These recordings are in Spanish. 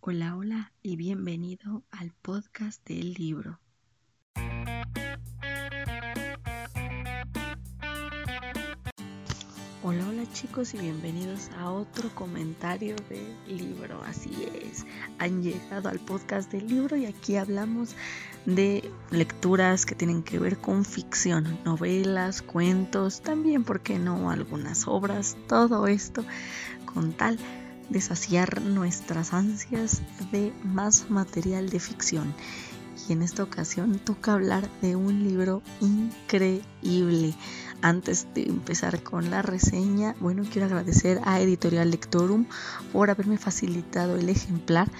Hola, hola y bienvenido al podcast del libro. Hola, hola chicos y bienvenidos a otro comentario del libro. Así es, han llegado al podcast del libro y aquí hablamos de lecturas que tienen que ver con ficción, novelas, cuentos, también, ¿por qué no?, algunas obras, todo esto con tal de saciar nuestras ansias de más material de ficción. Y en esta ocasión toca hablar de un libro increíble. Antes de empezar con la reseña, bueno, quiero agradecer a Editorial Lectorum por haberme facilitado el ejemplar.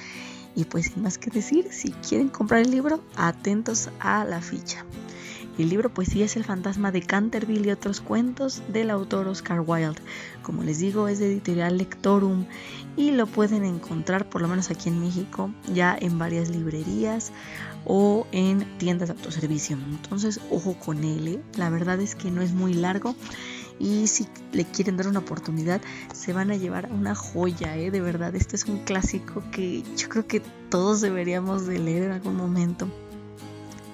Y pues sin más que decir, si quieren comprar el libro, atentos a la ficha. El libro sí es El fantasma de Canterville y otros cuentos del autor Oscar Wilde. Como les digo, es de editorial Lectorum y lo pueden encontrar por lo menos aquí en México ya en varias librerías o en tiendas de autoservicio. Entonces, ojo con él, ¿eh? la verdad es que no es muy largo y si le quieren dar una oportunidad se van a llevar una joya, ¿eh? de verdad. Este es un clásico que yo creo que todos deberíamos de leer en algún momento.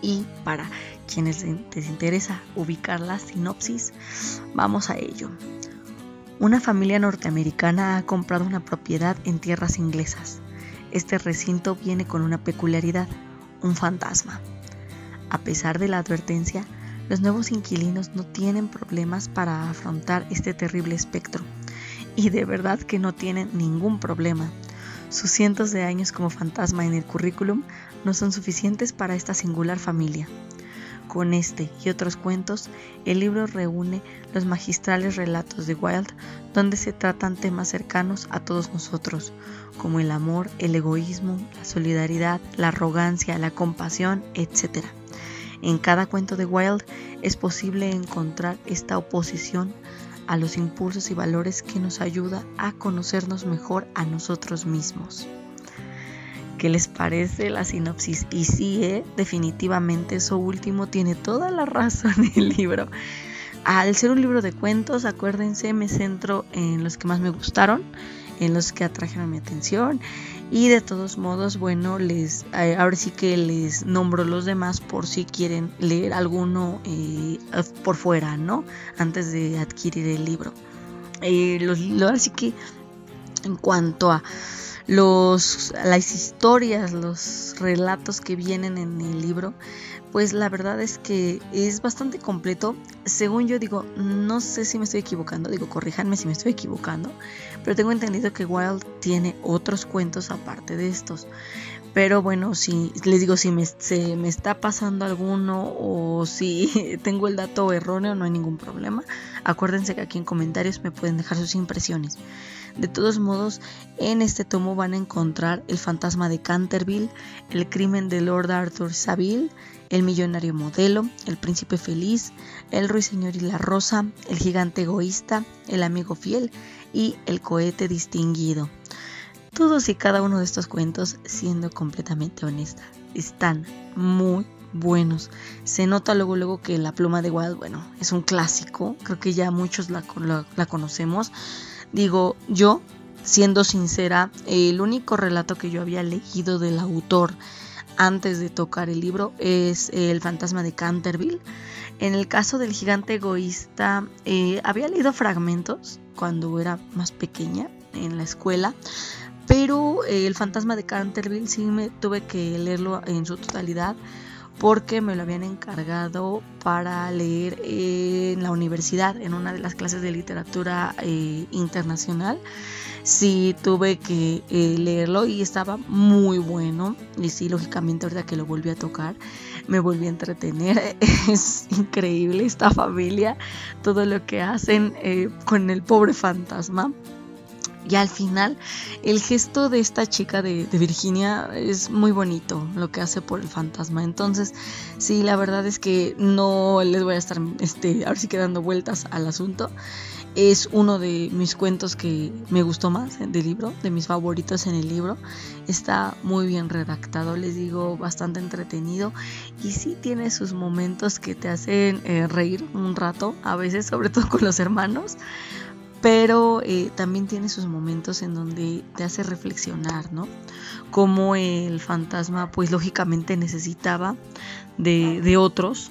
Y para quienes les interesa ubicar la sinopsis, vamos a ello. Una familia norteamericana ha comprado una propiedad en tierras inglesas. Este recinto viene con una peculiaridad, un fantasma. A pesar de la advertencia, los nuevos inquilinos no tienen problemas para afrontar este terrible espectro. Y de verdad que no tienen ningún problema. Sus cientos de años como fantasma en el currículum no son suficientes para esta singular familia. Con este y otros cuentos, el libro reúne los magistrales relatos de Wilde donde se tratan temas cercanos a todos nosotros, como el amor, el egoísmo, la solidaridad, la arrogancia, la compasión, etc. En cada cuento de Wilde es posible encontrar esta oposición a los impulsos y valores que nos ayuda a conocernos mejor a nosotros mismos. ¿Qué les parece la sinopsis? Y sí, ¿eh? definitivamente eso último tiene toda la razón el libro. Al ser un libro de cuentos, acuérdense, me centro en los que más me gustaron, en los que atrajeron mi atención. Y de todos modos, bueno, les eh, ahora sí que les nombro los demás por si quieren leer alguno eh, por fuera, ¿no? Antes de adquirir el libro. los, ahora sí que en cuanto a los, las historias, los relatos que vienen en el libro, pues la verdad es que es bastante completo. Según yo digo, no sé si me estoy equivocando, digo, corríjanme si me estoy equivocando, pero tengo entendido que Wild tiene otros cuentos aparte de estos. Pero bueno, si les digo, si me, se me está pasando alguno o si tengo el dato erróneo, no hay ningún problema. Acuérdense que aquí en comentarios me pueden dejar sus impresiones. De todos modos, en este tomo van a encontrar El fantasma de Canterville, El crimen de Lord Arthur Saville, El millonario modelo, El príncipe feliz, El ruiseñor y la rosa, El gigante egoísta, El amigo fiel y El cohete distinguido. Todos y cada uno de estos cuentos, siendo completamente honesta, están muy buenos. Se nota luego luego que la pluma de Wild, bueno, es un clásico, creo que ya muchos la, la conocemos. Digo, yo, siendo sincera, el único relato que yo había leído del autor antes de tocar el libro es El fantasma de Canterville. En el caso del gigante egoísta, eh, había leído fragmentos cuando era más pequeña en la escuela, pero eh, El fantasma de Canterville sí me tuve que leerlo en su totalidad porque me lo habían encargado para leer en la universidad, en una de las clases de literatura eh, internacional. Sí, tuve que eh, leerlo y estaba muy bueno. Y sí, lógicamente, ahorita que lo volví a tocar, me volví a entretener. Es increíble esta familia, todo lo que hacen con el pobre fantasma. Y al final, el gesto de esta chica de, Virginia es muy bonito, lo que hace por el fantasma. Entonces, sí, la verdad es que no les voy a estar, este, ahora sí que dando vueltas al asunto. Es uno de mis cuentos que me gustó más del libro, de mis favoritos en el libro. Está muy bien redactado, les digo, bastante entretenido. Y sí tiene sus momentos que te hacen eh, reír un rato, a veces, sobre todo con los hermanos pero eh, también tiene sus momentos en donde te hace reflexionar, ¿no? Como el fantasma, pues lógicamente necesitaba de, otros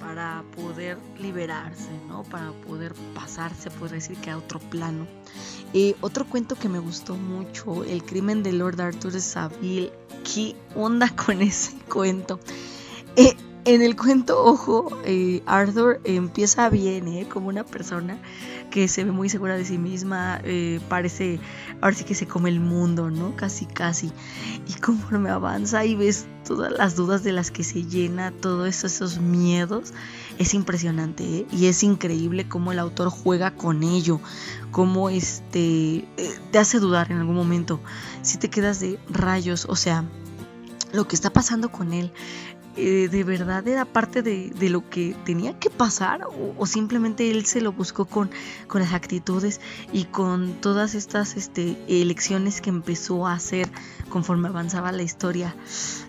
para poder liberarse, ¿no? Para poder pasarse, puede decir que a otro plano. Eh, otro cuento que me gustó mucho, El crimen de Lord Arthur Saville. ¿Qué onda con ese cuento? Eh, en el cuento, ojo, eh, Arthur empieza bien, ¿eh? Como una persona que se ve muy segura de sí misma, eh, parece, que se come el mundo, ¿no? Casi, casi. Y conforme avanza y ves todas las dudas de las que se llena, todos esos miedos, es impresionante, ¿eh? Y es increíble cómo el autor juega con ello, cómo este, te hace dudar en algún momento, si te quedas de rayos, o sea, lo que está pasando con él eh, de verdad era parte de, lo que tenía que pasar o, simplemente él se lo buscó con, con, las actitudes y con todas estas este, elecciones que empezó a hacer conforme avanzaba la historia.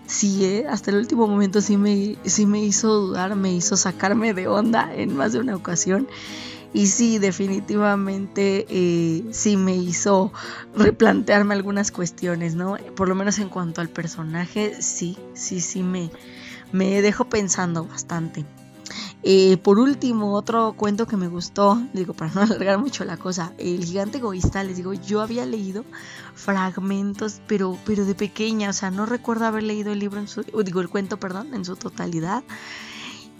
Sí, ¿eh? hasta el último momento sí me, sí me hizo dudar, me hizo sacarme de onda en más de una ocasión. Y sí, definitivamente eh, sí me hizo replantearme algunas cuestiones, ¿no? Por lo menos en cuanto al personaje, sí, sí, sí me, me dejó pensando bastante. Eh, por último, otro cuento que me gustó, digo, para no alargar mucho la cosa, El gigante egoísta, les digo, yo había leído fragmentos, pero, pero de pequeña, o sea, no recuerdo haber leído el libro en su, digo, el cuento, perdón, en su totalidad.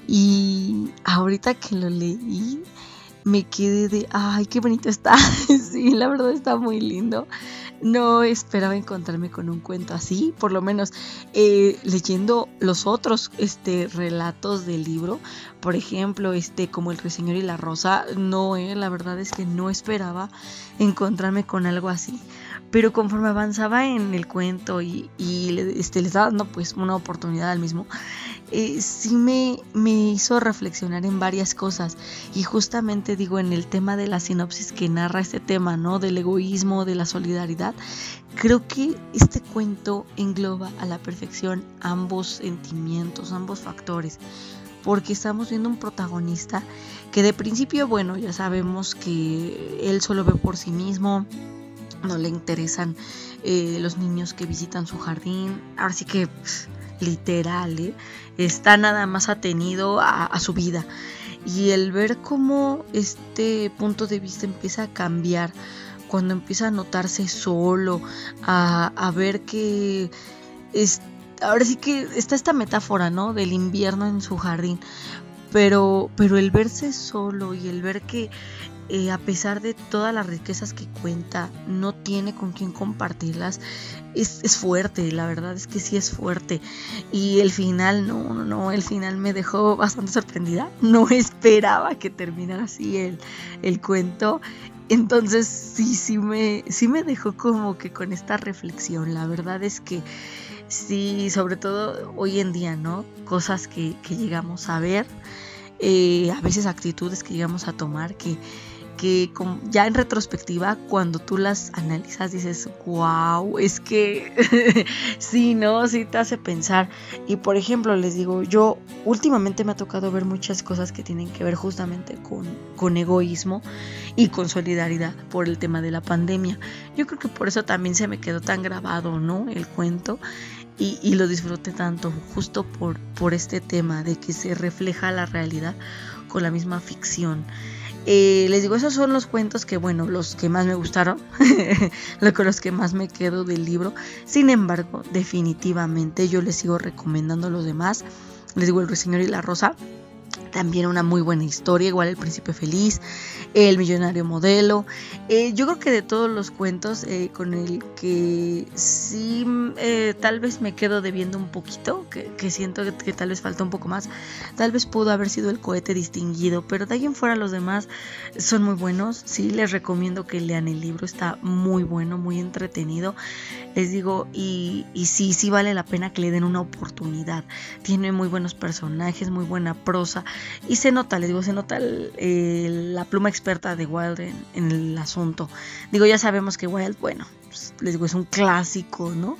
Y ahorita que lo leí, me quedé de, ay, qué bonito está. sí, la verdad está muy lindo. No esperaba encontrarme con un cuento así, por lo menos eh, leyendo los otros este, relatos del libro, por ejemplo, este, como El Ruiseñor y la Rosa, no, eh, la verdad es que no esperaba encontrarme con algo así. Pero conforme avanzaba en el cuento y, y este, les daba dando pues una oportunidad al mismo, eh, sí me, me hizo reflexionar en varias cosas. Y justamente digo, en el tema de la sinopsis que narra este tema, ¿no? Del egoísmo, de la solidaridad, creo que este cuento engloba a la perfección ambos sentimientos, ambos factores. Porque estamos viendo un protagonista que de principio, bueno, ya sabemos que él solo ve por sí mismo, no le interesan eh, los niños que visitan su jardín. Ahora sí que literal, ¿eh? está nada más atenido a, su vida. Y el ver cómo este punto de vista empieza a cambiar, cuando empieza a notarse solo, a, ver que es, ahora sí que está esta metáfora, ¿no? Del invierno en su jardín. Pero, pero el verse solo y el ver que eh, a pesar de todas las riquezas que cuenta, no tiene con quién compartirlas, es, fuerte, la verdad es que sí es fuerte. Y el final, no, no, no, el final me dejó bastante sorprendida. No esperaba que terminara así el, el cuento. Entonces sí, sí me, sí me dejó como que con esta reflexión. La verdad es que sí, sobre todo hoy en día, ¿no? Cosas que, llegamos a ver, eh, a veces actitudes que llegamos a tomar que que ya en retrospectiva, cuando tú las analizas, dices, wow, es que sí, ¿no? Sí te hace pensar. Y por ejemplo, les digo, yo últimamente me ha tocado ver muchas cosas que tienen que ver justamente con, con egoísmo y con solidaridad por el tema de la pandemia. Yo creo que por eso también se me quedó tan grabado, ¿no? El cuento. Y, y, lo disfruté tanto justo por, por este tema de que se refleja la realidad con la misma ficción. Eh, les digo, esos son los cuentos que, bueno, los que más me gustaron, los que más me quedo del libro. Sin embargo, definitivamente yo les sigo recomendando los demás. Les digo, El Ruiseñor y la Rosa también una muy buena historia, igual El Príncipe Feliz, El Millonario Modelo. Eh, yo creo que de todos los cuentos eh, con el que sí eh, tal vez me quedo debiendo un poquito, que, siento que, tal vez falta un poco más, tal vez pudo haber sido el cohete distinguido, pero de ahí en fuera los demás son muy buenos. Sí, les recomiendo que lean el libro, está muy bueno, muy entretenido. Les digo, y, y sí, sí vale la pena que le den una oportunidad. Tiene muy buenos personajes, muy buena prosa y se nota, les digo, se nota la pluma experta de Wilde en, el asunto. Digo, ya sabemos que Wilde, bueno, pues, les digo, es un clásico, ¿no?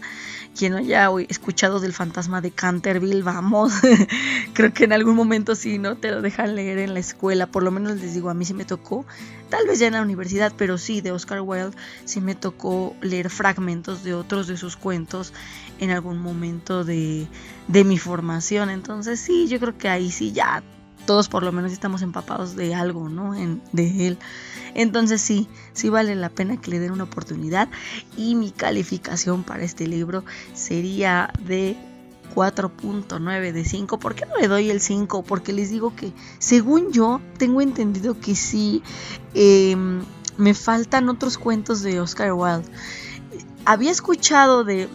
quien haya escuchado del fantasma de Canterville, vamos, creo que en algún momento sí, ¿no? Te lo dejan leer en la escuela, por lo menos les digo, a mí sí me tocó, tal vez ya en la universidad, pero sí, de Oscar Wilde sí me tocó leer fragmentos de otros de sus cuentos en algún momento de, de mi formación, entonces sí, yo creo que ahí sí ya todos por lo menos estamos empapados de algo, ¿no? De él. Entonces sí, sí vale la pena que le den una oportunidad y mi calificación para este libro sería de 4.9 de 5. ¿Por qué no le doy el 5? Porque les digo que según yo tengo entendido que sí em, me faltan otros cuentos de Oscar Wilde. Había escuchado de,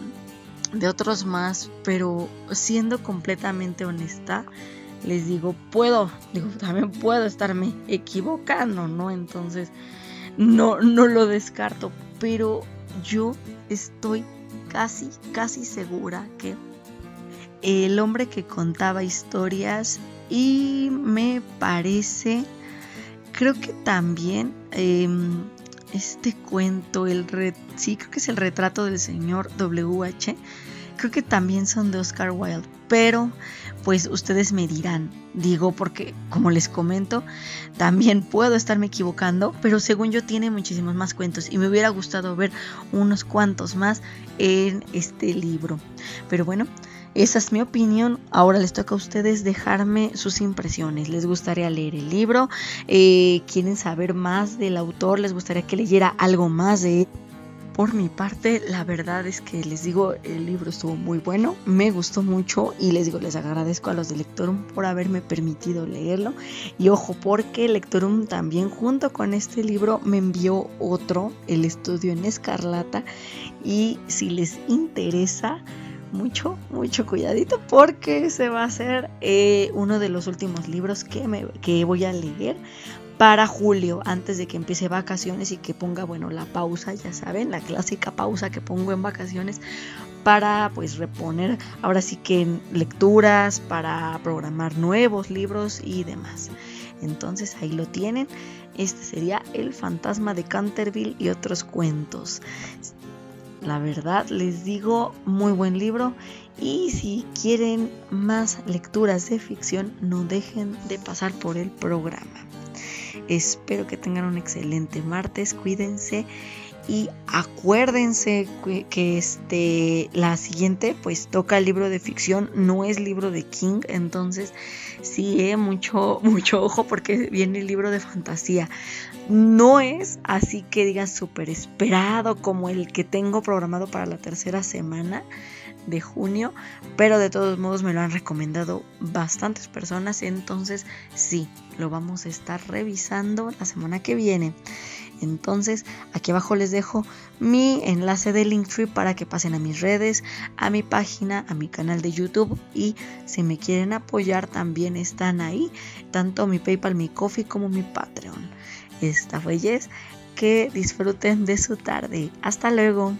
de otros más, pero siendo completamente honesta, les digo, puedo, digo, también puedo estarme equivocando, ¿no? Entonces, no, no lo descarto, pero yo estoy casi, casi segura que el hombre que contaba historias y me parece, creo que también em, este cuento, el sí, creo que es el retrato del señor WH, creo que también son de Oscar Wilde, pero pues ustedes me dirán, digo porque como les comento, también puedo estarme equivocando, pero según yo tiene muchísimos más cuentos y me hubiera gustado ver unos cuantos más en este libro. Pero bueno, esa es mi opinión. Ahora les toca a ustedes dejarme sus impresiones. ¿Les gustaría leer el libro? Eh, ¿Quieren saber más del autor? ¿Les gustaría que leyera algo más de él? Por mi parte, la verdad es que les digo, el libro estuvo muy bueno, me gustó mucho y les digo, les agradezco a los de Lectorum por haberme permitido leerlo. Y ojo, porque Lectorum también junto con este libro me envió otro, El estudio en escarlata. Y si les interesa, mucho, mucho cuidadito porque se va a hacer eh, uno de los últimos libros que, me, que voy a leer para julio, antes de que empiece vacaciones y que ponga, bueno, la pausa, ya saben, la clásica pausa que pongo en vacaciones para pues reponer ahora sí que lecturas, para programar nuevos libros y demás. Entonces ahí lo tienen. Este sería El fantasma de Canterville y otros cuentos. La verdad les digo, muy buen libro y si quieren más lecturas de ficción, no dejen de pasar por el programa. Espero que tengan un excelente martes, cuídense y acuérdense que, este la siguiente pues toca libro de ficción, no es libro de King, entonces sí, eh, mucho mucho ojo porque viene el libro de fantasía. No es así que digan súper esperado como el que tengo programado para la tercera semana de junio, pero de todos modos me lo han recomendado bastantes personas, entonces sí, lo vamos a estar revisando la semana que viene. Entonces, aquí abajo les dejo mi enlace de Linktree para que pasen a mis redes, a mi página, a mi canal de YouTube y si me quieren apoyar también están ahí, tanto mi PayPal, mi Coffee como mi Patreon. Esta fue Jess, que disfruten de su tarde. Hasta luego.